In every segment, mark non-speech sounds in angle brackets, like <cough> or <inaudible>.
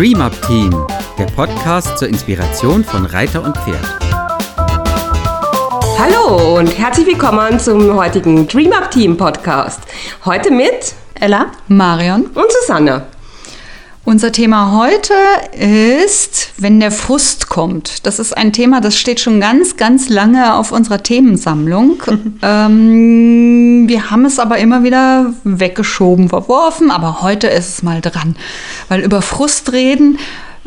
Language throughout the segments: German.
Dream Up Team, der Podcast zur Inspiration von Reiter und Pferd. Hallo und herzlich willkommen zum heutigen Dream Up Team Podcast. Heute mit Ella, Marion und Susanne. Unser Thema heute ist, wenn der Frust kommt. Das ist ein Thema, das steht schon ganz, ganz lange auf unserer Themensammlung. <laughs> ähm, wir haben es aber immer wieder weggeschoben, verworfen, aber heute ist es mal dran. Weil über Frust reden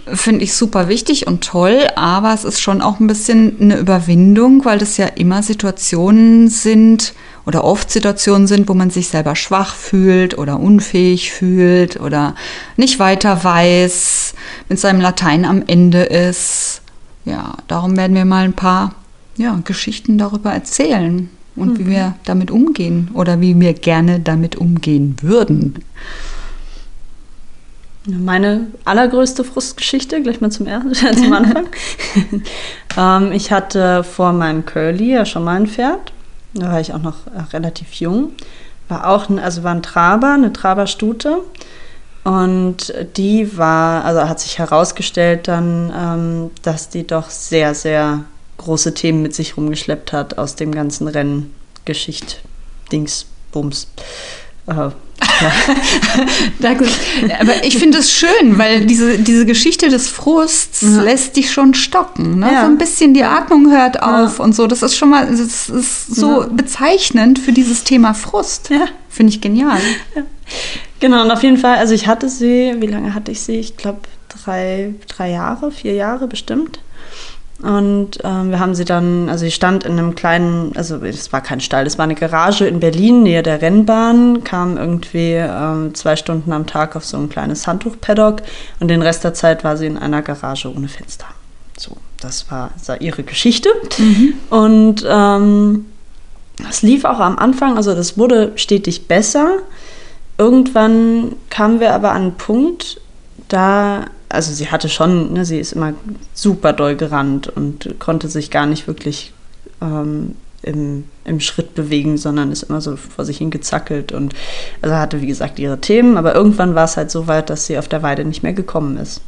finde ich super wichtig und toll, aber es ist schon auch ein bisschen eine Überwindung, weil das ja immer Situationen sind, oder oft Situationen sind, wo man sich selber schwach fühlt oder unfähig fühlt oder nicht weiter weiß, mit seinem Latein am Ende ist. Ja, darum werden wir mal ein paar ja, Geschichten darüber erzählen und mhm. wie wir damit umgehen oder wie wir gerne damit umgehen würden. Meine allergrößte Frustgeschichte, gleich mal zum, ersten, <laughs> zum Anfang. <laughs> ähm, ich hatte vor meinem Curly ja schon mal ein Pferd da war ich auch noch äh, relativ jung. War auch ein, also war ein Traber, eine Traberstute. Und die war, also hat sich herausgestellt dann, ähm, dass die doch sehr, sehr große Themen mit sich rumgeschleppt hat aus dem ganzen Renngeschicht, Dings, Bums. Äh, <laughs> ja. Aber ich finde es schön, weil diese, diese Geschichte des Frusts ja. lässt dich schon stocken. Ne? Ja. So ein bisschen die Atmung hört auf und so. Das ist schon mal, das ist so bezeichnend für dieses Thema Frust. Finde ich genial. Genau, und auf jeden Fall, also ich hatte sie, wie lange hatte ich sie? Ich glaube drei, drei Jahre, vier Jahre bestimmt. Und ähm, wir haben sie dann, also sie stand in einem kleinen, also es war kein Stall, es war eine Garage in Berlin, nähe der Rennbahn, kam irgendwie ähm, zwei Stunden am Tag auf so ein kleines Handtuch-Paddock und den Rest der Zeit war sie in einer Garage ohne Fenster. So, das war, das war ihre Geschichte. Mhm. Und ähm, es lief auch am Anfang, also das wurde stetig besser. Irgendwann kamen wir aber an einen Punkt, da also sie hatte schon, ne, sie ist immer super doll gerannt und konnte sich gar nicht wirklich ähm, im, im Schritt bewegen, sondern ist immer so vor sich hin gezackelt und also hatte, wie gesagt, ihre Themen, aber irgendwann war es halt so weit, dass sie auf der Weide nicht mehr gekommen ist.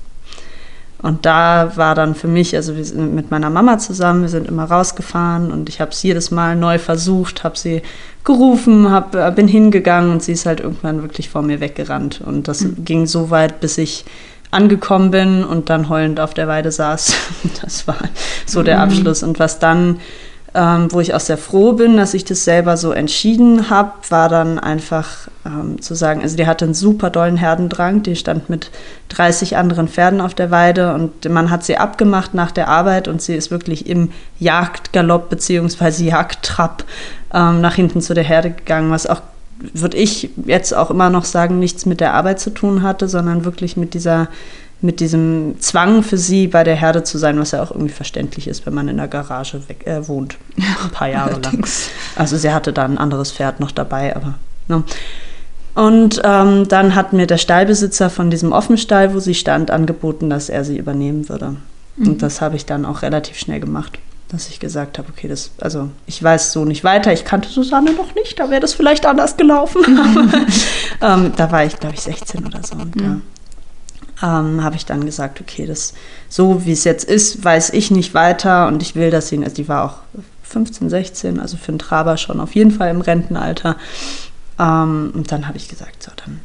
Und da war dann für mich, also wir sind mit meiner Mama zusammen, wir sind immer rausgefahren und ich habe es jedes Mal neu versucht, habe sie gerufen, hab, äh, bin hingegangen und sie ist halt irgendwann wirklich vor mir weggerannt. Und das mhm. ging so weit, bis ich angekommen bin und dann heulend auf der Weide saß. <laughs> Das war so der mhm. Abschluss. Und was dann, ähm, wo ich auch sehr froh bin, dass ich das selber so entschieden habe, war dann einfach ähm, zu sagen, also die hatte einen super dollen Herdendrang, die stand mit 30 anderen Pferden auf der Weide und man hat sie abgemacht nach der Arbeit und sie ist wirklich im Jagdgalopp bzw. Jagdtrab ähm, nach hinten zu der Herde gegangen, was auch würde ich jetzt auch immer noch sagen, nichts mit der Arbeit zu tun hatte, sondern wirklich mit dieser mit diesem Zwang für sie bei der Herde zu sein, was ja auch irgendwie verständlich ist, wenn man in der Garage weg, äh, wohnt, ein paar Jahre lang. Also sie hatte da ein anderes Pferd noch dabei, aber ne. Und ähm, dann hat mir der Stallbesitzer von diesem Offenstall, wo sie stand, angeboten, dass er sie übernehmen würde. Mhm. Und das habe ich dann auch relativ schnell gemacht dass ich gesagt habe, okay, das, also ich weiß so nicht weiter. Ich kannte Susanne noch nicht, da wäre das vielleicht anders gelaufen. <laughs> ähm, da war ich, glaube ich, 16 oder so. Und mhm. da ähm, habe ich dann gesagt, okay, das so wie es jetzt ist, weiß ich nicht weiter und ich will, dass sie, also die war auch 15, 16, also für einen Traber schon auf jeden Fall im Rentenalter. Ähm, und dann habe ich gesagt, so, dann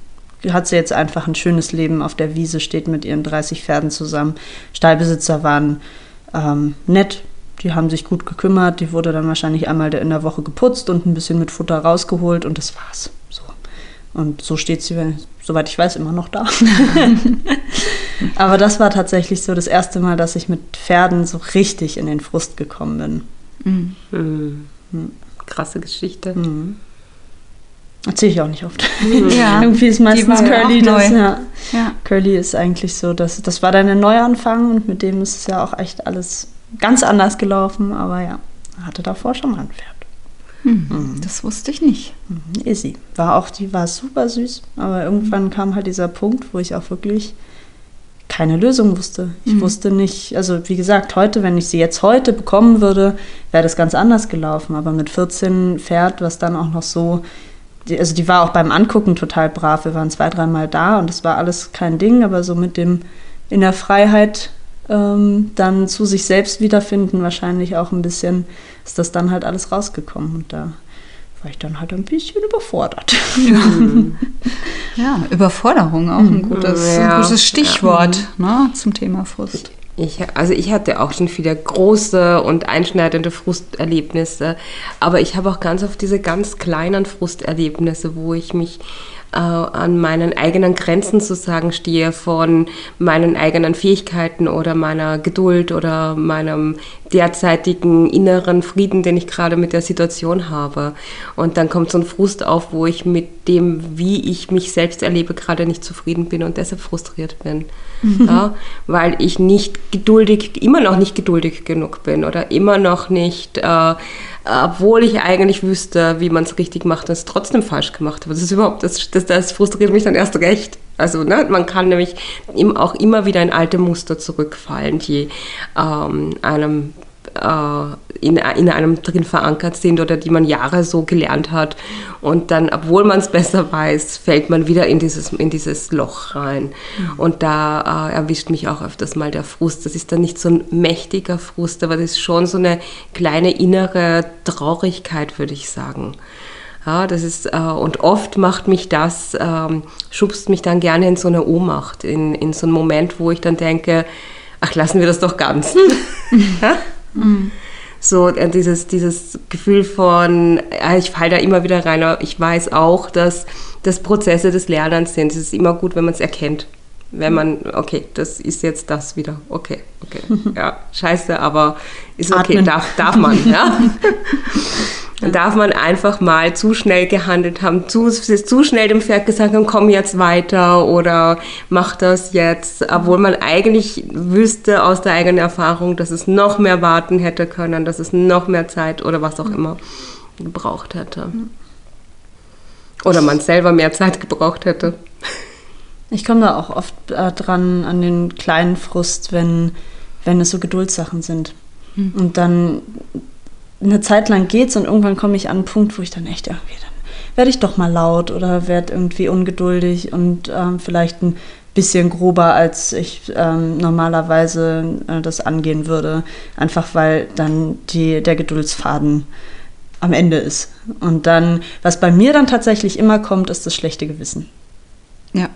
hat sie jetzt einfach ein schönes Leben auf der Wiese, steht mit ihren 30 Pferden zusammen. Stallbesitzer waren ähm, nett, die haben sich gut gekümmert. Die wurde dann wahrscheinlich einmal in der Woche geputzt und ein bisschen mit Futter rausgeholt und das war's. So. Und so steht sie, soweit ich weiß, immer noch da. <laughs> Aber das war tatsächlich so das erste Mal, dass ich mit Pferden so richtig in den Frust gekommen bin. Mhm. Mhm. Krasse Geschichte. Mhm. Erzähle ich auch nicht oft. <laughs> Ja. <laughs> Irgendwie ist meistens Curly das. Ja. ja. Curly ist eigentlich so, dass das war dann ein Neuanfang und mit dem ist es ja auch echt alles ganz anders gelaufen, aber ja, hatte davor schon mal ein Pferd. Hm, mhm. Das wusste ich nicht. Mhm, Izzy. War auch, die war super süß, aber irgendwann kam halt dieser Punkt, wo ich auch wirklich keine Lösung wusste. Ich mhm. wusste nicht, also wie gesagt, heute, wenn ich sie jetzt heute bekommen würde, wäre das ganz anders gelaufen. Aber mit 14 Pferd, was dann auch noch so, die, also die war auch beim Angucken total brav. Wir waren zwei, dreimal da und es war alles kein Ding, aber so mit dem in der Freiheit ähm, dann zu sich selbst wiederfinden, wahrscheinlich auch ein bisschen, ist das dann halt alles rausgekommen. Und da war ich dann halt ein bisschen überfordert. Ja, Überforderung auch ein gutes, Ja. ein gutes Stichwort ne, zum Thema Frust. Ich, also ich hatte auch schon viele große und einschneidende Frusterlebnisse, aber ich habe auch ganz oft diese ganz kleinen Frusterlebnisse, wo ich mich äh, an meinen eigenen Grenzen zu sagen stehe von meinen eigenen Fähigkeiten oder meiner Geduld oder meinem derzeitigen inneren Frieden, den ich gerade mit der Situation habe. Und dann kommt so ein Frust auf, wo ich mit dem, wie ich mich selbst erlebe, gerade nicht zufrieden bin und deshalb frustriert bin. Ja, weil ich nicht geduldig, immer noch nicht geduldig genug bin oder immer noch nicht, äh, obwohl ich eigentlich wüsste, wie man es richtig macht, es trotzdem falsch gemacht habe. Das ist überhaupt, das, das, das frustriert mich dann erst recht. Also ne, man kann nämlich auch immer wieder in alte Muster zurückfallen, die ähm, einem äh, in, in einem drin verankert sind oder die man Jahre so gelernt hat. Und dann, obwohl man es <laughs> besser weiß, fällt man wieder in dieses, in dieses Loch rein. Und da äh, erwischt mich auch öfters mal der Frust. Das ist dann nicht so ein mächtiger Frust, aber das ist schon so eine kleine innere Traurigkeit, würde ich sagen. Ja, das ist, äh, und oft macht mich das, ähm, schubst mich dann gerne in so eine Ohnmacht, in, in so einen Moment, wo ich dann denke, ach, lassen wir das doch ganz. <laughs> ja? So äh, dieses, dieses Gefühl von, äh, ich falle da immer wieder rein, aber ich weiß auch, dass das Prozesse des Lernens sind. Es ist immer gut, wenn man es erkennt. Wenn man, okay, das ist jetzt das wieder. Okay, okay. <laughs> Ja, scheiße, aber ist okay, Atmen. darf, darf man, ja. <laughs> Dann darf man einfach mal zu schnell gehandelt haben, zu, zu schnell dem Pferd gesagt haben, komm jetzt weiter oder mach das jetzt, obwohl man eigentlich wüsste aus der eigenen Erfahrung, dass es noch mehr warten hätte können, dass es noch mehr Zeit oder was auch immer gebraucht hätte. Oder man selber mehr Zeit gebraucht hätte. Ich komme da auch oft äh, dran an den kleinen Frust, wenn, wenn es so Geduldssachen sind. Und dann eine Zeit lang geht's und irgendwann komme ich an einen Punkt, wo ich dann echt irgendwie, dann werde ich doch mal laut oder werde irgendwie ungeduldig und ähm, vielleicht ein bisschen grober, als ich ähm, normalerweise äh, das angehen würde. Einfach weil dann die, der Geduldsfaden am Ende ist. Und dann, was bei mir dann tatsächlich immer kommt, ist das schlechte Gewissen. Ja.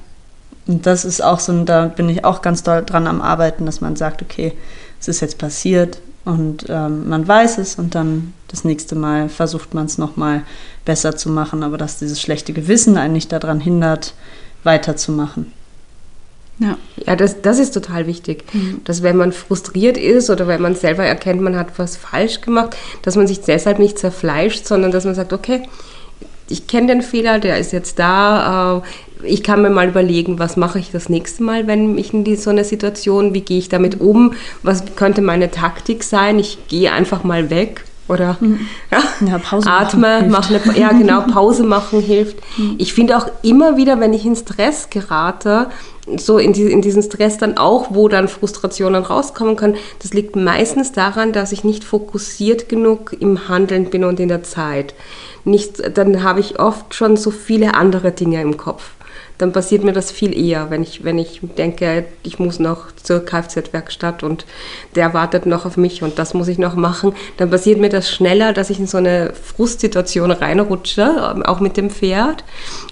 Und das ist auch so, da bin ich auch ganz doll dran am Arbeiten, dass man sagt, okay, es ist jetzt passiert und ähm, man weiß es und dann das nächste Mal versucht man es nochmal besser zu machen, aber dass dieses schlechte Gewissen einen nicht daran hindert, weiterzumachen. Ja. Ja, das, das ist total wichtig, dass wenn man frustriert ist oder wenn man selber erkennt, man hat was falsch gemacht, dass man sich deshalb nicht zerfleischt, sondern dass man sagt, okay, ich kenne den Fehler, der ist jetzt da. Äh, ich kann mir mal überlegen, was mache ich das nächste Mal, wenn ich in die, so eine Situation, wie gehe ich damit um, was könnte meine Taktik sein? Ich gehe einfach mal weg oder ja, Ja, Pause machen atme, hilft. mach eine, ja genau, <laughs> Pause machen hilft. Ich finde auch immer wieder, wenn ich in Stress gerate, so in, die, in diesen Stress dann auch, wo dann Frustrationen rauskommen können, das liegt meistens daran, dass ich nicht fokussiert genug im Handeln bin und in der Zeit. Nicht, dann habe ich oft schon so viele andere Dinge im Kopf. Dann passiert mir das viel eher, wenn ich, wenn ich denke, ich muss noch zur Kfz-Werkstatt und der wartet noch auf mich und das muss ich noch machen. Dann passiert mir das schneller, dass ich in so eine Frustsituation reinrutsche, auch mit dem Pferd.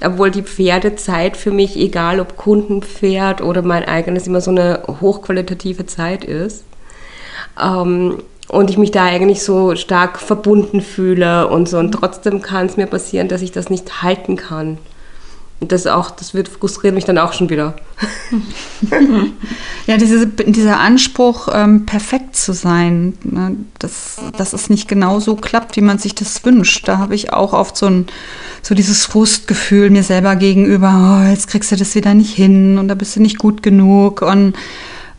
Obwohl die Pferdezeit für mich, egal ob Kundenpferd oder mein eigenes, immer so eine hochqualitative Zeit ist. Ähm, und ich mich da eigentlich so stark verbunden fühle und so. Und trotzdem kann es mir passieren, dass ich das nicht halten kann. Und das auch, das wird frustriert mich dann auch schon wieder. <laughs> Ja, diese, dieser Anspruch, ähm, perfekt zu sein, ne, dass, dass es nicht genau so klappt, wie man sich das wünscht. Da habe ich auch oft so, ein, so dieses Frustgefühl mir selber gegenüber, oh, jetzt kriegst du das wieder nicht hin und da bist du nicht gut genug. Und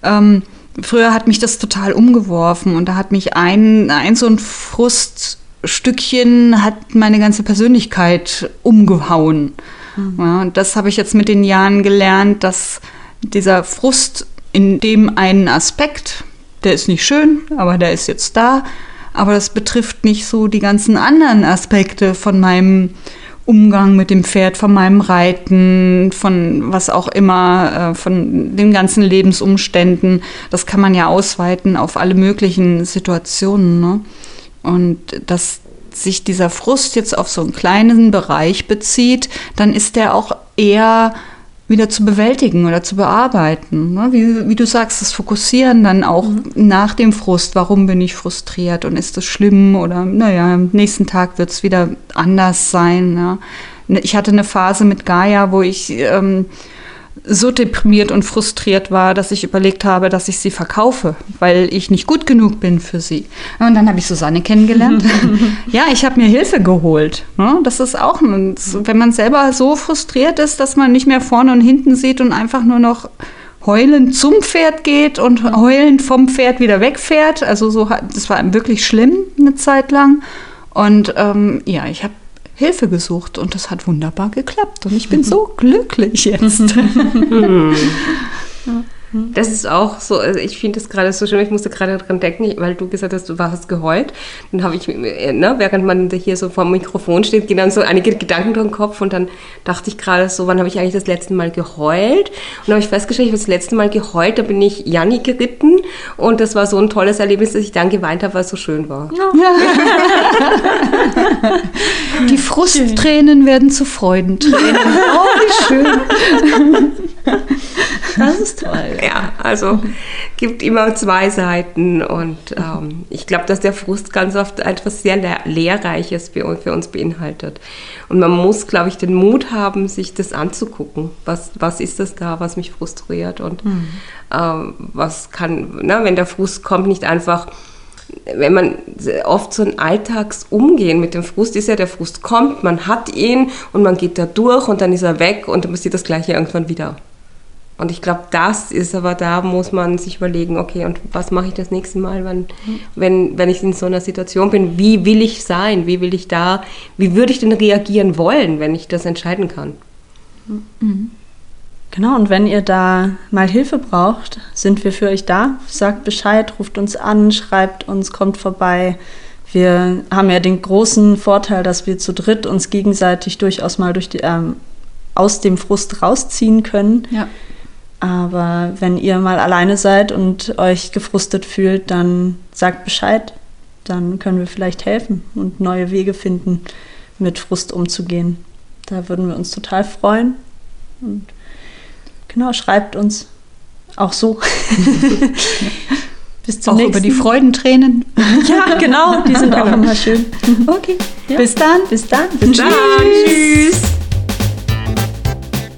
ähm, früher hat mich das total umgeworfen und da hat mich ein, ein so ein Fruststückchen hat meine ganze Persönlichkeit umgehauen. Ja, und das habe ich jetzt mit den Jahren gelernt, dass dieser Frust in dem einen Aspekt, der ist nicht schön, aber der ist jetzt da, aber das betrifft nicht so die ganzen anderen Aspekte von meinem Umgang mit dem Pferd, von meinem Reiten, von was auch immer, äh, von den ganzen Lebensumständen. Das kann man ja ausweiten auf alle möglichen Situationen. Ne? Und dass sich dieser Frust jetzt auf so einen kleinen Bereich bezieht, dann ist der auch eher wieder zu bewältigen oder zu bearbeiten. Ne? Wie, wie, du sagst, das Fokussieren dann auch mhm. nach dem Frust. Warum bin ich frustriert und ist das schlimm? Oder naja, am nächsten Tag wird es wieder anders sein. Ja? Ich hatte eine Phase mit Gaia, wo ich ähm, so deprimiert und frustriert war, dass ich überlegt habe, dass ich sie verkaufe, weil ich nicht gut genug bin für sie. Und dann habe ich Susanne kennengelernt. <laughs> ja, ich habe mir Hilfe geholt. Ne? Das ist auch, wenn man selber so frustriert ist, dass man nicht mehr vorne und hinten sieht und einfach nur noch heulend zum Pferd geht und heulend vom Pferd wieder wegfährt. Also so, das war wirklich schlimm eine Zeit lang. Und ähm, ja, ich habe Hilfe gesucht und das hat wunderbar geklappt und ich bin so glücklich jetzt. <laughs> <laughs> Das ist auch so, also ich finde das gerade so schön, ich musste gerade daran denken, weil du gesagt hast, du warst geheult. Dann habe ich, ne, während man hier so vor dem Mikrofon steht, gehen dann so einige Gedanken durch den Kopf und dann dachte ich gerade so, wann habe ich eigentlich das letzte Mal geheult? Und dann habe ich festgestellt, ich habe das letzte Mal geheult, da bin ich Janni geritten und das war so ein tolles Erlebnis, dass ich dann geweint habe, weil es so schön war. Ja. Die Frusttränen werden zu Freudentränen. Oh, wie schön. <laughs> Das ist toll. <laughs> Ja, also gibt immer zwei Seiten und ähm, ich glaube, dass der Frust ganz oft etwas sehr Lehrreiches für uns, für uns beinhaltet. Und man muss, glaube ich, den Mut haben, sich das anzugucken. Was, was ist das da, was mich frustriert und mhm. ähm, was kann, na, wenn der Frust kommt, nicht einfach wenn man oft so ein Alltagsumgehen mit dem Frust ist ja, der Frust kommt, man hat ihn und man geht da durch und dann ist er weg und dann passiert das Gleiche irgendwann wieder. Und ich glaube, das ist aber, da muss man sich überlegen, okay, und was mache ich das nächste Mal, wenn, wenn, wenn ich in so einer Situation bin? Wie will ich sein? Wie will ich da, wie würde ich denn reagieren wollen, wenn ich das entscheiden kann? Mhm. Genau, und wenn ihr da mal Hilfe braucht, sind wir für euch da. Sagt Bescheid, ruft uns an, schreibt uns, kommt vorbei. Wir haben ja den großen Vorteil, dass wir zu dritt uns gegenseitig durchaus mal durch die, ähm, aus dem Frust rausziehen können. Ja. Aber wenn ihr mal alleine seid und euch gefrustet fühlt, dann sagt Bescheid. Dann können wir vielleicht helfen und neue Wege finden, mit Frust umzugehen. Da würden wir uns total freuen. Und genau, schreibt uns auch so. <laughs> Bis zum auch nächsten. über die Freudentränen. <laughs> ja, genau, die sind <laughs> auch immer schön. Okay, ja. bis dann. Bis dann. Bis dann. Tschüss.